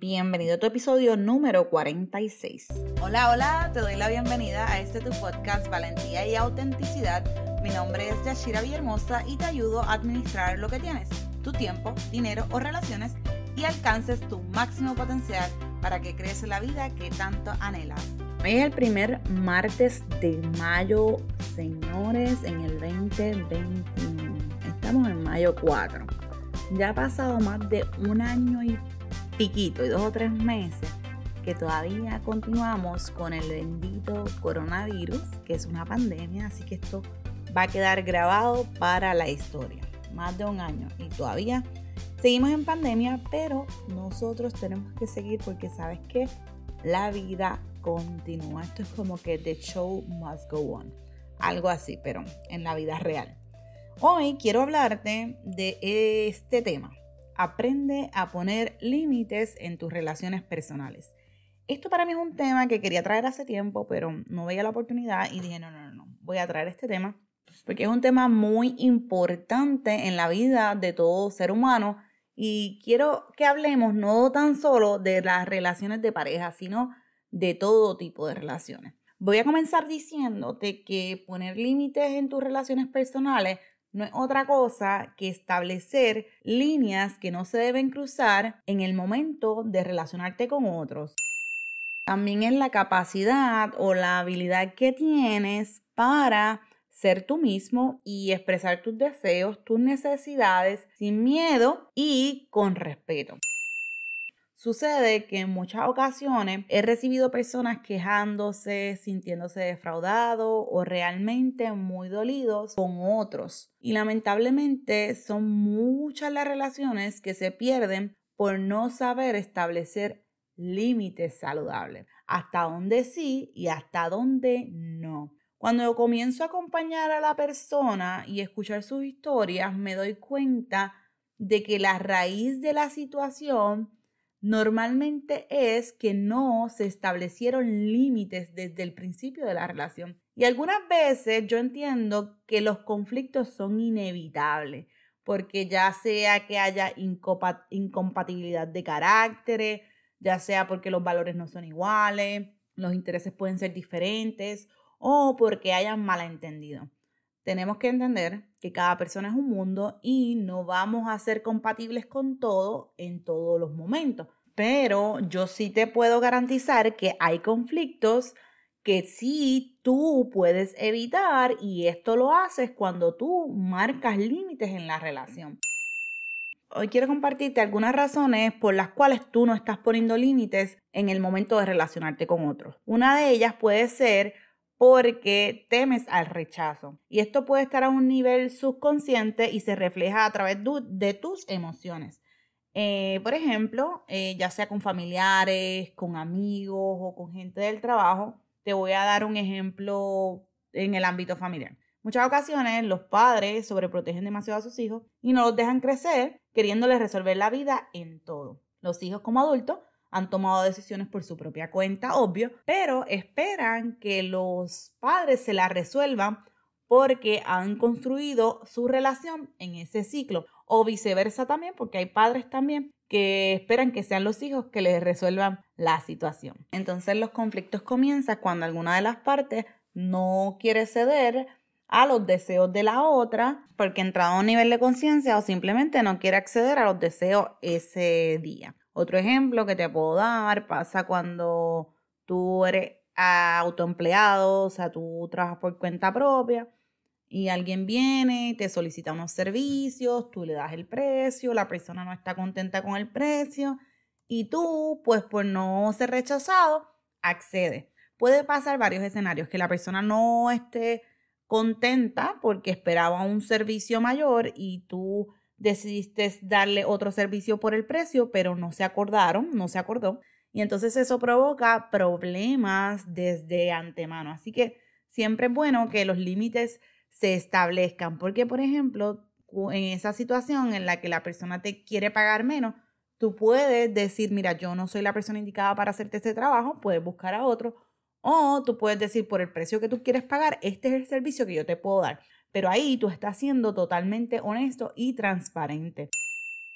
Bienvenido a tu episodio número 46. Hola, hola, te doy la bienvenida a este tu podcast Valentía y Autenticidad. Mi nombre es Yashira Villahermosa y te ayudo a administrar lo que tienes, tu tiempo, dinero o relaciones y alcances tu máximo potencial para que crees la vida que tanto anhelas. Hoy es el primer martes de mayo, señores, en el 2021. Estamos en mayo 4. Ya ha pasado más de un año y piquito y dos o tres meses que todavía continuamos con el bendito coronavirus, que es una pandemia, así que esto va a quedar grabado para la historia. Más de un año y todavía seguimos en pandemia, pero nosotros tenemos que seguir porque sabes que la vida continúa. Esto es como que the show must go on. Algo así, pero en la vida real. Hoy quiero hablarte de este tema. Aprende a poner límites en tus relaciones personales. Esto para mí es un tema que quería traer hace tiempo, pero no veía la oportunidad y dije, no, no, no, voy a traer este tema porque es un tema muy importante en la vida de todo ser humano y quiero que hablemos no tan solo de las relaciones de pareja, sino de todo tipo de relaciones. Voy a comenzar diciéndote que poner límites en tus relaciones personales no es otra cosa que establecer líneas que no se deben cruzar en el momento de relacionarte con otros. También es la capacidad o la habilidad que tienes para ser tú mismo y expresar tus deseos, tus necesidades sin miedo y con respeto. Sucede que en muchas ocasiones he recibido personas quejándose, sintiéndose defraudados o realmente muy dolidos con otros. Y lamentablemente son muchas las relaciones que se pierden por no saber establecer límites saludables. Hasta dónde sí y hasta dónde no. Cuando comienzo a acompañar a la persona y escuchar sus historias, me doy cuenta de que la raíz de la situación normalmente es que no se establecieron límites desde el principio de la relación. Y algunas veces yo entiendo que los conflictos son inevitables, porque ya sea que haya incompatibilidad de carácter, ya sea porque los valores no son iguales, los intereses pueden ser diferentes o porque hayan malentendido. Tenemos que entender que cada persona es un mundo y no vamos a ser compatibles con todo en todos los momentos. Pero yo sí te puedo garantizar que hay conflictos que sí tú puedes evitar y esto lo haces cuando tú marcas límites en la relación. Hoy quiero compartirte algunas razones por las cuales tú no estás poniendo límites en el momento de relacionarte con otros. Una de ellas puede ser porque temes al rechazo. Y esto puede estar a un nivel subconsciente y se refleja a través de tus emociones. Eh, por ejemplo, eh, ya sea con familiares, con amigos o con gente del trabajo, te voy a dar un ejemplo en el ámbito familiar. Muchas ocasiones los padres sobreprotegen demasiado a sus hijos y no los dejan crecer queriéndoles resolver la vida en todo. Los hijos como adultos han tomado decisiones por su propia cuenta, obvio, pero esperan que los padres se la resuelvan porque han construido su relación en ese ciclo. O viceversa también, porque hay padres también que esperan que sean los hijos que les resuelvan la situación. Entonces los conflictos comienzan cuando alguna de las partes no quiere ceder a los deseos de la otra porque ha entrado a un nivel de conciencia o simplemente no quiere acceder a los deseos ese día. Otro ejemplo que te puedo dar pasa cuando tú eres autoempleado, o sea, tú trabajas por cuenta propia y alguien viene, te solicita unos servicios, tú le das el precio, la persona no está contenta con el precio y tú, pues por no ser rechazado, accede. Puede pasar varios escenarios, que la persona no esté contenta porque esperaba un servicio mayor y tú decidiste darle otro servicio por el precio, pero no se acordaron, no se acordó. Y entonces eso provoca problemas desde antemano. Así que siempre es bueno que los límites se establezcan, porque por ejemplo, en esa situación en la que la persona te quiere pagar menos, tú puedes decir, mira, yo no soy la persona indicada para hacerte este trabajo, puedes buscar a otro, o tú puedes decir, por el precio que tú quieres pagar, este es el servicio que yo te puedo dar. Pero ahí tú estás siendo totalmente honesto y transparente.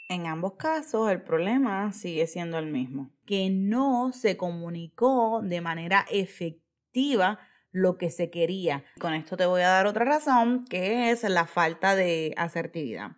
En ambos casos el problema sigue siendo el mismo, que no se comunicó de manera efectiva lo que se quería. Con esto te voy a dar otra razón, que es la falta de asertividad.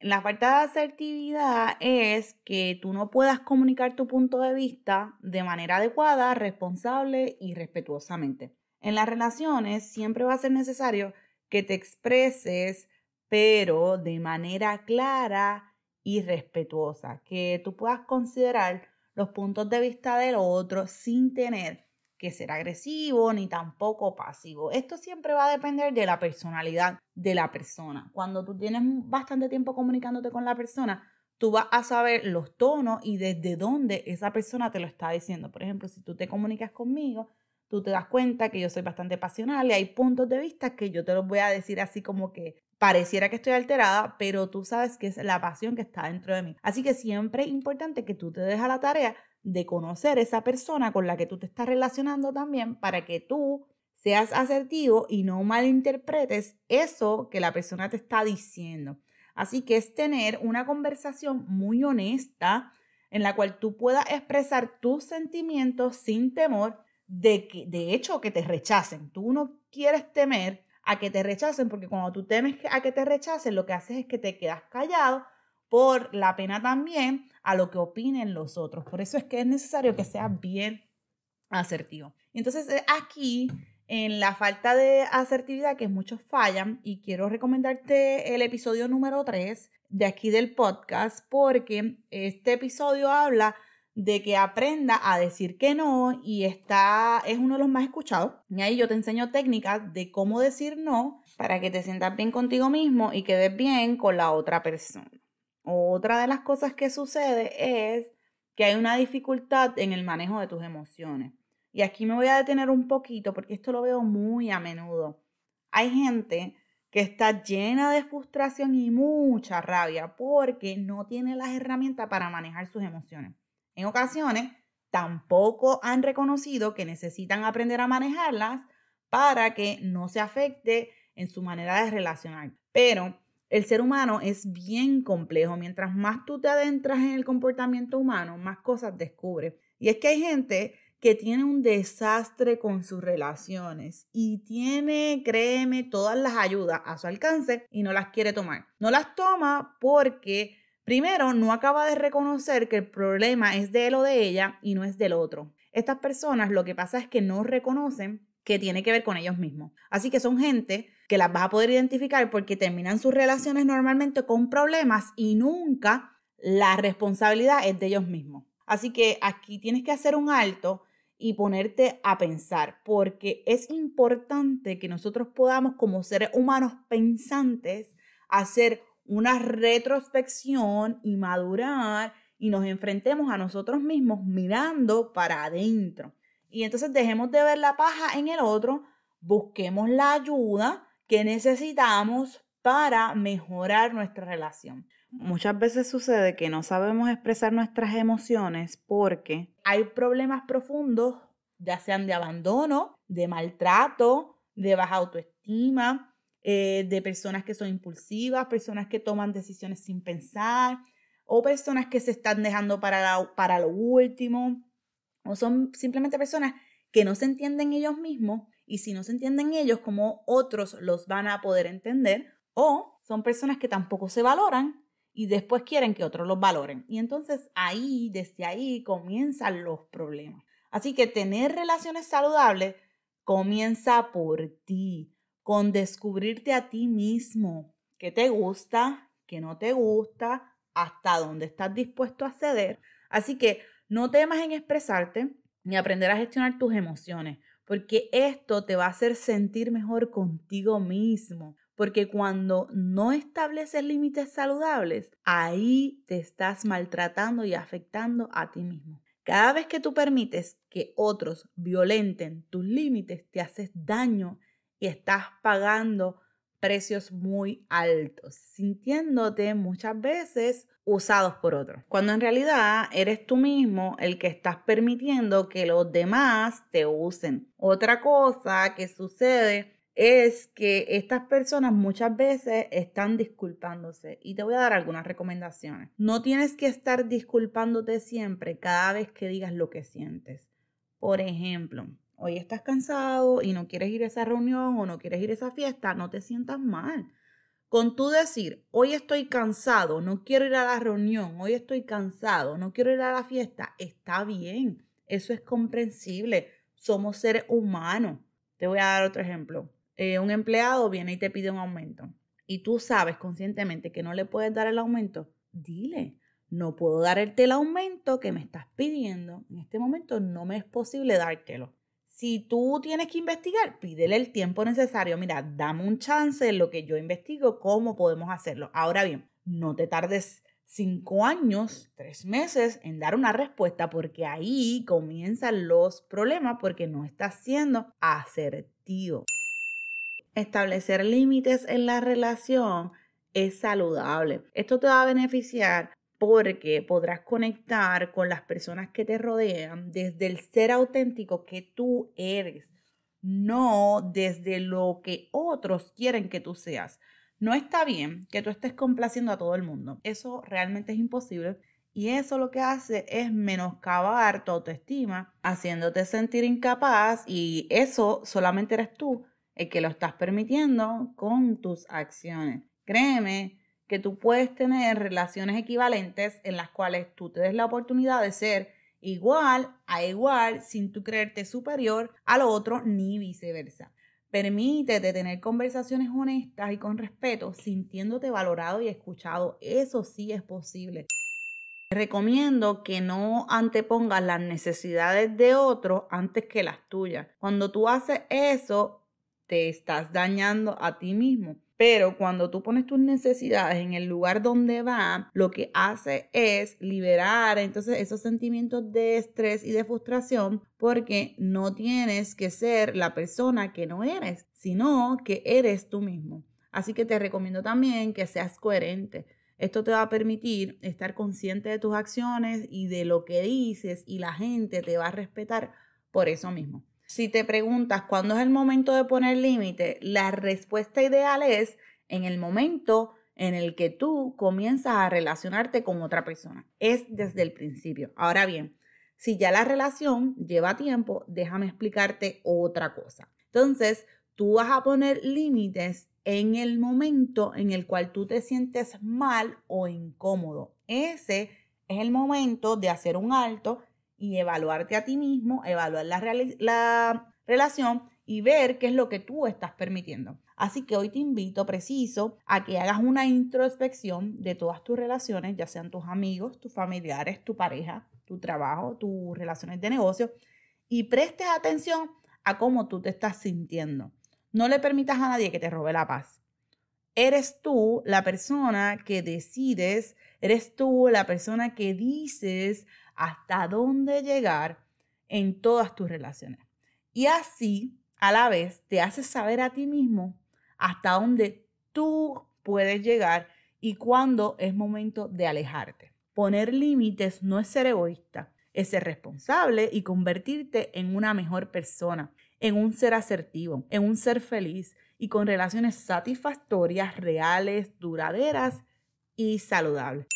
La falta de asertividad es que tú no puedas comunicar tu punto de vista de manera adecuada, responsable y respetuosamente. En las relaciones siempre va a ser necesario que te expreses, pero de manera clara y respetuosa, que tú puedas considerar los puntos de vista del otro sin tener que ser agresivo ni tampoco pasivo. Esto siempre va a depender de la personalidad de la persona. Cuando tú tienes bastante tiempo comunicándote con la persona, tú vas a saber los tonos y desde dónde esa persona te lo está diciendo. Por ejemplo, si tú te comunicas conmigo, tú te das cuenta que yo soy bastante pasional y hay puntos de vista que yo te los voy a decir así como que pareciera que estoy alterada, pero tú sabes que es la pasión que está dentro de mí. Así que siempre es importante que tú te dejes la tarea de conocer esa persona con la que tú te estás relacionando también para que tú seas asertivo y no malinterpretes eso que la persona te está diciendo. Así que es tener una conversación muy honesta en la cual tú puedas expresar tus sentimientos sin temor de que, de hecho, que te rechacen. Tú no quieres temer a que te rechacen porque cuando tú temes a que te rechacen, lo que haces es que te quedas callado por la pena también a lo que opinen los otros. Por eso es que es necesario que seas bien asertivo. Entonces, eh, aquí, en la falta de asertividad, que muchos fallan, y quiero recomendarte el episodio número 3 de aquí del podcast, porque este episodio habla de que aprenda a decir que no y está es uno de los más escuchados. Y ahí yo te enseño técnicas de cómo decir no para que te sientas bien contigo mismo y quedes bien con la otra persona. Otra de las cosas que sucede es que hay una dificultad en el manejo de tus emociones. Y aquí me voy a detener un poquito porque esto lo veo muy a menudo. Hay gente que está llena de frustración y mucha rabia porque no tiene las herramientas para manejar sus emociones. En ocasiones, tampoco han reconocido que necesitan aprender a manejarlas para que no se afecte en su manera de relacionar. Pero el ser humano es bien complejo. Mientras más tú te adentras en el comportamiento humano, más cosas descubres. Y es que hay gente que tiene un desastre con sus relaciones y tiene, créeme, todas las ayudas a su alcance y no las quiere tomar. No las toma porque, primero, no acaba de reconocer que el problema es de él o de ella y no es del otro. Estas personas lo que pasa es que no reconocen que tiene que ver con ellos mismos. Así que son gente que las vas a poder identificar porque terminan sus relaciones normalmente con problemas y nunca la responsabilidad es de ellos mismos. Así que aquí tienes que hacer un alto y ponerte a pensar, porque es importante que nosotros podamos como seres humanos pensantes hacer una retrospección y madurar y nos enfrentemos a nosotros mismos mirando para adentro. Y entonces dejemos de ver la paja en el otro, busquemos la ayuda que necesitamos para mejorar nuestra relación. Muchas veces sucede que no sabemos expresar nuestras emociones porque hay problemas profundos, ya sean de abandono, de maltrato, de baja autoestima, eh, de personas que son impulsivas, personas que toman decisiones sin pensar o personas que se están dejando para, para lo último o son simplemente personas que no se entienden ellos mismos y si no se entienden ellos, como otros los van a poder entender, o son personas que tampoco se valoran y después quieren que otros los valoren. Y entonces ahí, desde ahí, comienzan los problemas. Así que tener relaciones saludables comienza por ti, con descubrirte a ti mismo, qué te gusta, qué no te gusta, hasta dónde estás dispuesto a ceder. Así que no temas en expresarte ni aprender a gestionar tus emociones porque esto te va a hacer sentir mejor contigo mismo. Porque cuando no estableces límites saludables, ahí te estás maltratando y afectando a ti mismo. Cada vez que tú permites que otros violenten tus límites, te haces daño y estás pagando precios muy altos, sintiéndote muchas veces usados por otros, cuando en realidad eres tú mismo el que estás permitiendo que los demás te usen. Otra cosa que sucede es que estas personas muchas veces están disculpándose y te voy a dar algunas recomendaciones. No tienes que estar disculpándote siempre cada vez que digas lo que sientes. Por ejemplo, hoy estás cansado y no quieres ir a esa reunión o no quieres ir a esa fiesta, no te sientas mal. Con tú decir, hoy estoy cansado, no quiero ir a la reunión, hoy estoy cansado, no quiero ir a la fiesta, está bien. Eso es comprensible. Somos seres humanos. Te voy a dar otro ejemplo. Eh, un empleado viene y te pide un aumento y tú sabes conscientemente que no le puedes dar el aumento, dile, no puedo darte el aumento que me estás pidiendo. En este momento no me es posible dártelo. Si tú tienes que investigar, pídele el tiempo necesario. Mira, dame un chance en lo que yo investigo, cómo podemos hacerlo. Ahora bien, no te tardes cinco años, tres meses en dar una respuesta porque ahí comienzan los problemas porque no estás siendo asertivo. Establecer límites en la relación es saludable. Esto te va a beneficiar porque podrás conectar con las personas que te rodean desde el ser auténtico que tú eres, no desde lo que otros quieren que tú seas. No está bien que tú estés complaciendo a todo el mundo. Eso realmente es imposible. Y eso lo que hace es menoscabar tu autoestima, haciéndote sentir incapaz y eso solamente eres tú el que lo estás permitiendo con tus acciones. Créeme que tú puedes tener relaciones equivalentes en las cuales tú te des la oportunidad de ser igual a igual sin tú creerte superior al otro ni viceversa. Permítete tener conversaciones honestas y con respeto, sintiéndote valorado y escuchado. Eso sí es posible. Recomiendo que no antepongas las necesidades de otros antes que las tuyas. Cuando tú haces eso, te estás dañando a ti mismo. Pero cuando tú pones tus necesidades en el lugar donde va, lo que hace es liberar entonces esos sentimientos de estrés y de frustración porque no tienes que ser la persona que no eres, sino que eres tú mismo. Así que te recomiendo también que seas coherente. Esto te va a permitir estar consciente de tus acciones y de lo que dices y la gente te va a respetar por eso mismo. Si te preguntas cuándo es el momento de poner límite, la respuesta ideal es en el momento en el que tú comienzas a relacionarte con otra persona. Es desde el principio. Ahora bien, si ya la relación lleva tiempo, déjame explicarte otra cosa. Entonces, tú vas a poner límites en el momento en el cual tú te sientes mal o incómodo. Ese es el momento de hacer un alto y evaluarte a ti mismo, evaluar la, la relación y ver qué es lo que tú estás permitiendo. Así que hoy te invito preciso a que hagas una introspección de todas tus relaciones, ya sean tus amigos, tus familiares, tu pareja, tu trabajo, tus relaciones de negocio, y prestes atención a cómo tú te estás sintiendo. No le permitas a nadie que te robe la paz. Eres tú la persona que decides, eres tú la persona que dices hasta dónde llegar en todas tus relaciones. Y así, a la vez, te haces saber a ti mismo hasta dónde tú puedes llegar y cuándo es momento de alejarte. Poner límites no es ser egoísta, es ser responsable y convertirte en una mejor persona, en un ser asertivo, en un ser feliz y con relaciones satisfactorias, reales, duraderas y saludables.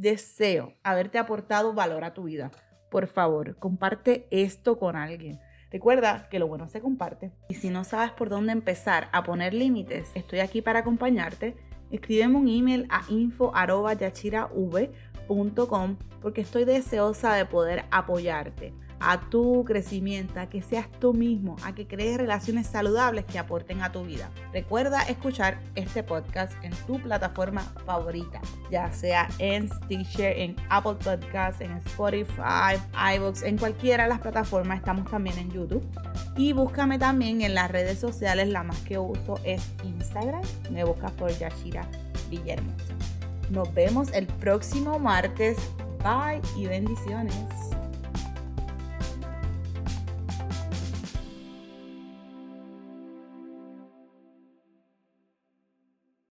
Deseo haberte aportado valor a tu vida. Por favor, comparte esto con alguien. Recuerda que lo bueno se comparte. Y si no sabes por dónde empezar a poner límites, estoy aquí para acompañarte. Escríbeme un email a info.yachirav.com porque estoy deseosa de poder apoyarte a tu crecimiento, a que seas tú mismo, a que crees relaciones saludables que aporten a tu vida. Recuerda escuchar este podcast en tu plataforma favorita, ya sea en Stitcher, en Apple Podcasts, en Spotify, iVoox, en cualquiera de las plataformas. Estamos también en YouTube. Y búscame también en las redes sociales. La más que uso es Instagram. Me buscas por Yashira Villahermosa. Nos vemos el próximo martes. Bye y bendiciones.